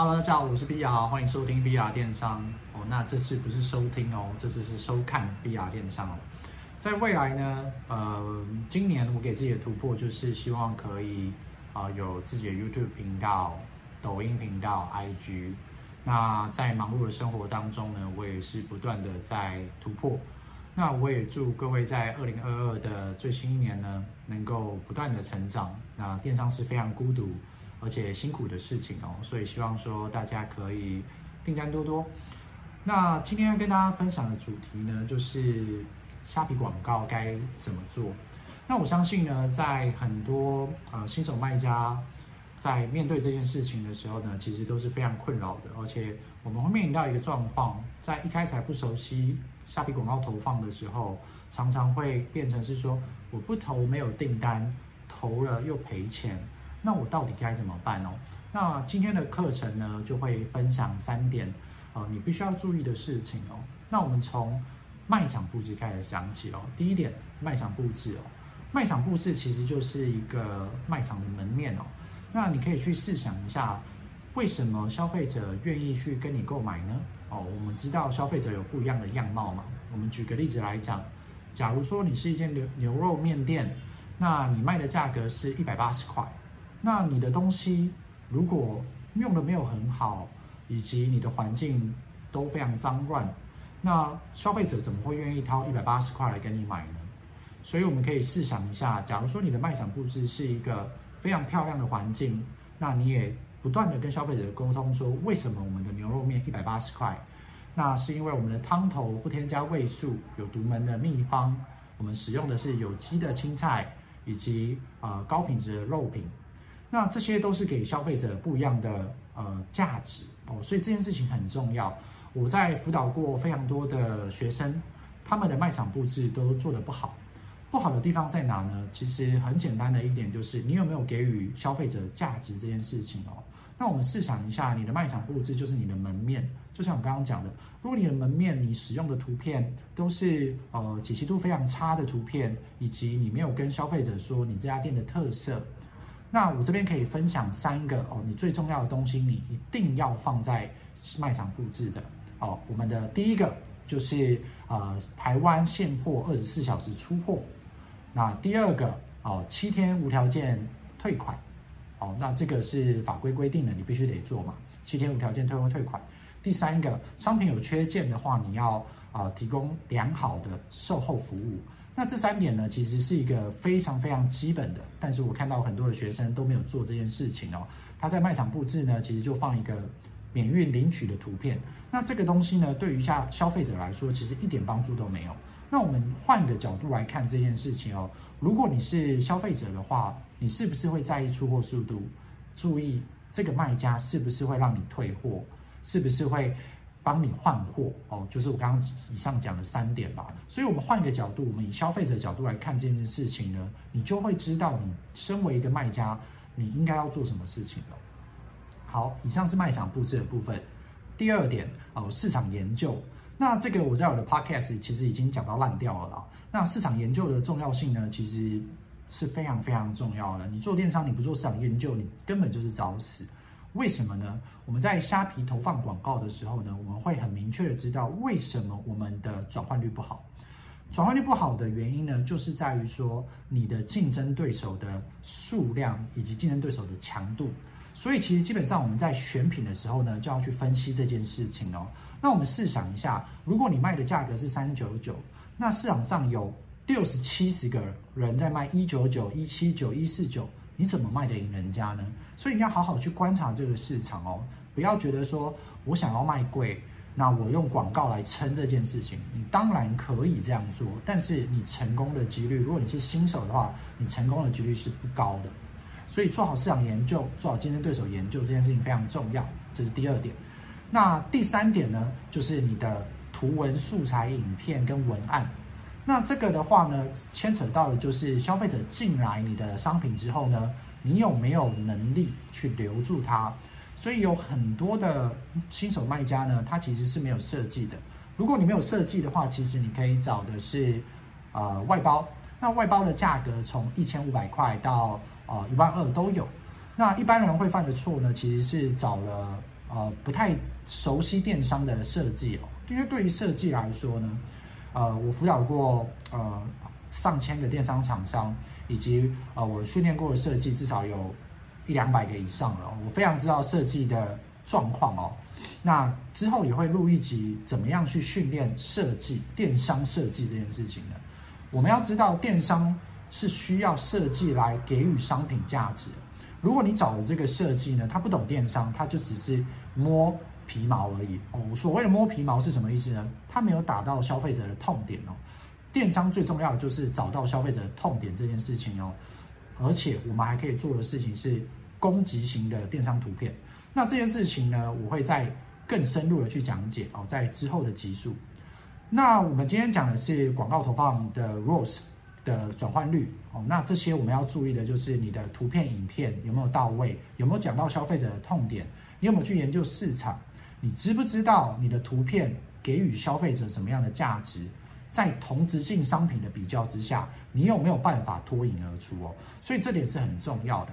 Hello，大家好，我是 BR，欢迎收听 BR 电商哦。那这次不是收听哦，这次是收看 BR 电商哦。在未来呢，呃，今年我给自己的突破就是希望可以啊、有自己的 YouTube 频道、抖音频道、IG。那在忙碌的生活当中呢，我也是不断的在突破。那我也祝各位在二零二二的最新一年呢，能够不断的成长。那电商是非常孤独。而且辛苦的事情哦，所以希望说大家可以订单多多。那今天要跟大家分享的主题呢，就是虾皮广告该怎么做。那我相信呢，在很多呃新手卖家在面对这件事情的时候呢，其实都是非常困扰的。而且我们会面临到一个状况，在一开始还不熟悉虾皮广告投放的时候，常常会变成是说我不投没有订单，投了又赔钱。那我到底该怎么办哦？那今天的课程呢，就会分享三点，呃，你必须要注意的事情哦。那我们从卖场布置开始讲起哦。第一点，卖场布置哦，卖场布置其实就是一个卖场的门面哦。那你可以去试想一下，为什么消费者愿意去跟你购买呢？哦，我们知道消费者有不一样的样貌嘛。我们举个例子来讲，假如说你是一间牛牛肉面店，那你卖的价格是一百八十块。那你的东西如果用的没有很好，以及你的环境都非常脏乱，那消费者怎么会愿意掏一百八十块来跟你买呢？所以我们可以试想一下，假如说你的卖场布置是一个非常漂亮的环境，那你也不断的跟消费者沟通说，为什么我们的牛肉面一百八十块？那是因为我们的汤头不添加味素，有独门的秘方，我们使用的是有机的青菜，以及呃高品质的肉品。那这些都是给消费者不一样的呃价值哦，所以这件事情很重要。我在辅导过非常多的学生，他们的卖场布置都做得不好。不好的地方在哪呢？其实很简单的一点就是，你有没有给予消费者价值这件事情哦。那我们试想一下，你的卖场布置就是你的门面，就像我刚刚讲的，如果你的门面你使用的图片都是呃解析度非常差的图片，以及你没有跟消费者说你这家店的特色。那我这边可以分享三个哦，你最重要的东西，你一定要放在卖场布置的哦。我们的第一个就是呃，台湾现货二十四小时出货。那第二个哦，七天无条件退款。哦，那这个是法规规定的，你必须得做嘛，七天无条件退货退款。第三个，商品有缺件的话，你要啊、呃、提供良好的售后服务。那这三点呢，其实是一个非常非常基本的，但是我看到很多的学生都没有做这件事情哦。他在卖场布置呢，其实就放一个免运领取的图片。那这个东西呢，对于下消费者来说，其实一点帮助都没有。那我们换个角度来看这件事情哦，如果你是消费者的话，你是不是会在意出货速度？注意这个卖家是不是会让你退货？是不是会？帮你换货哦，就是我刚刚以上讲的三点吧。所以，我们换一个角度，我们以消费者角度来看这件事情呢，你就会知道，你身为一个卖家，你应该要做什么事情了。好，以上是卖场布置的部分。第二点哦，市场研究。那这个我在我的 podcast 其实已经讲到烂掉了啦。那市场研究的重要性呢，其实是非常非常重要的。你做电商，你不做市场研究，你根本就是找死。为什么呢？我们在虾皮投放广告的时候呢，我们会很明确的知道为什么我们的转换率不好。转换率不好的原因呢，就是在于说你的竞争对手的数量以及竞争对手的强度。所以其实基本上我们在选品的时候呢，就要去分析这件事情哦。那我们试想一下，如果你卖的价格是三九九，那市场上有六十七十个人在卖一九九、一七九、一四九。你怎么卖得赢人家呢？所以你要好好去观察这个市场哦，不要觉得说我想要卖贵，那我用广告来撑这件事情。你当然可以这样做，但是你成功的几率，如果你是新手的话，你成功的几率是不高的。所以做好市场研究，做好竞争对手研究这件事情非常重要，这是第二点。那第三点呢，就是你的图文素材、影片跟文案。那这个的话呢，牵扯到的就是消费者进来你的商品之后呢，你有没有能力去留住他？所以有很多的新手卖家呢，他其实是没有设计的。如果你没有设计的话，其实你可以找的是呃外包。那外包的价格从一千五百块到呃一万二都有。那一般人会犯的错呢，其实是找了呃不太熟悉电商的设计哦，因为对于设计来说呢，呃，我辅导过呃上千个电商厂商，以及呃我训练过的设计至少有一两百个以上了，我非常知道设计的状况哦。那之后也会录一集，怎么样去训练设计电商设计这件事情呢？我们要知道，电商是需要设计来给予商品价值。如果你找的这个设计呢，他不懂电商，他就只是摸皮毛而已哦。所谓的摸皮毛是什么意思呢？它没有打到消费者的痛点哦。电商最重要的就是找到消费者的痛点这件事情哦。而且我们还可以做的事情是攻击型的电商图片。那这件事情呢，我会再更深入的去讲解哦，在之后的集数。那我们今天讲的是广告投放的 ROAS 的转换率哦。那这些我们要注意的就是你的图片、影片有没有到位，有没有讲到消费者的痛点，你有没有去研究市场，你知不知道你的图片给予消费者什么样的价值，在同质性商品的比较之下，你有没有办法脱颖而出哦？所以这点是很重要的。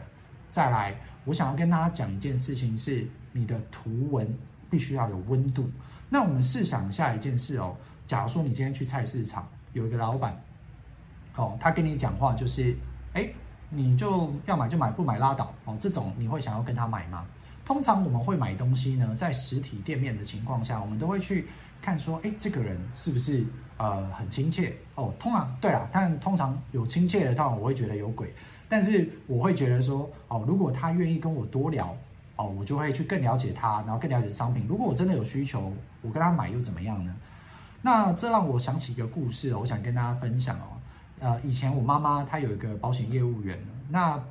再来，我想要跟大家讲一件事情是，你的图文必须要有温度。那我们试想一下一件事哦。假如说你今天去菜市场，有一个老板，哦，他跟你讲话就是，哎，你就要买就买，不买拉倒，哦，这种你会想要跟他买吗？通常我们会买东西呢，在实体店面的情况下，我们都会去看说，哎，这个人是不是呃很亲切？哦，通常对啊，但通常有亲切的，通常我会觉得有鬼，但是我会觉得说，哦，如果他愿意跟我多聊，哦，我就会去更了解他，然后更了解商品。如果我真的有需求，我跟他买又怎么样呢？那这让我想起一个故事哦，我想跟大家分享哦。呃，以前我妈妈她有一个保险业务员，那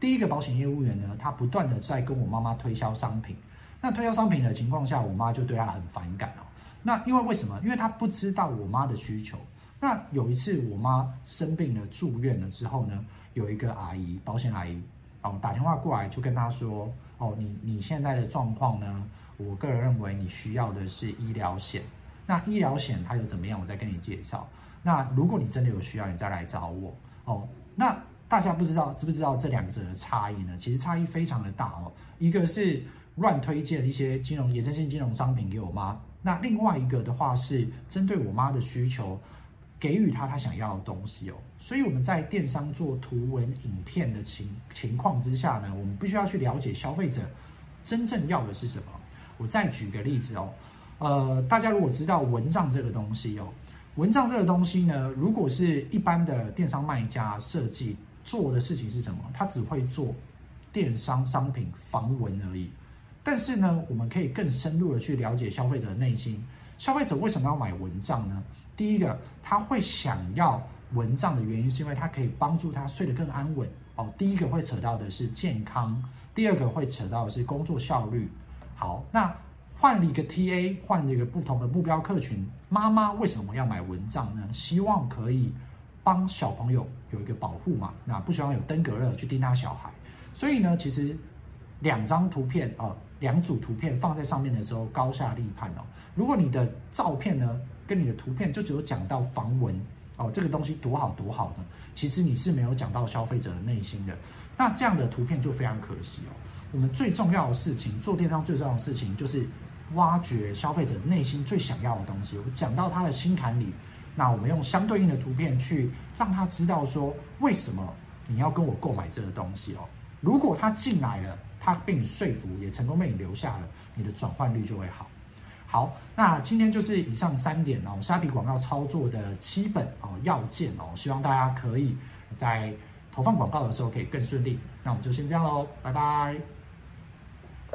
第一个保险业务员呢，他不断的在跟我妈妈推销商品。那推销商品的情况下，我妈就对他很反感哦。那因为为什么？因为他不知道我妈的需求。那有一次我妈生病了住院了之后呢，有一个阿姨，保险阿姨哦，打电话过来就跟她说：“哦，你你现在的状况呢，我个人认为你需要的是医疗险。”那医疗险它有怎么样？我再跟你介绍。那如果你真的有需要，你再来找我哦。那大家不知道知不知道这两者的差异呢？其实差异非常的大哦。一个是乱推荐一些金融衍生性金融商品给我妈，那另外一个的话是针对我妈的需求，给予她她想要的东西哦。所以我们在电商做图文影片的情情况之下呢，我们必须要去了解消费者真正要的是什么。我再举个例子哦。呃，大家如果知道蚊帐这个东西哦，蚊帐这个东西呢，如果是一般的电商卖家设计做的事情是什么？他只会做电商商品防蚊而已。但是呢，我们可以更深入的去了解消费者的内心。消费者为什么要买蚊帐呢？第一个，他会想要蚊帐的原因是因为它可以帮助他睡得更安稳哦。第一个会扯到的是健康，第二个会扯到的是工作效率。好，那。换了一个 TA，换了一个不同的目标客群。妈妈为什么要买蚊帐呢？希望可以帮小朋友有一个保护嘛。那不希望有登革热去叮他小孩。所以呢，其实两张图片，呃，两组图片放在上面的时候，高下立判哦。如果你的照片呢，跟你的图片就只有讲到防蚊哦，这个东西多好多好的，其实你是没有讲到消费者的内心的。那这样的图片就非常可惜哦。我们最重要的事情，做电商最重要的事情就是。挖掘消费者内心最想要的东西，我讲到他的心坎里，那我们用相对应的图片去让他知道说，为什么你要跟我购买这个东西哦。如果他进来了，他被你说服，也成功被你留下了，你的转换率就会好。好，那今天就是以上三点哦，虾皮广告操作的基本哦要件哦，希望大家可以在投放广告的时候可以更顺利。那我们就先这样喽，拜拜。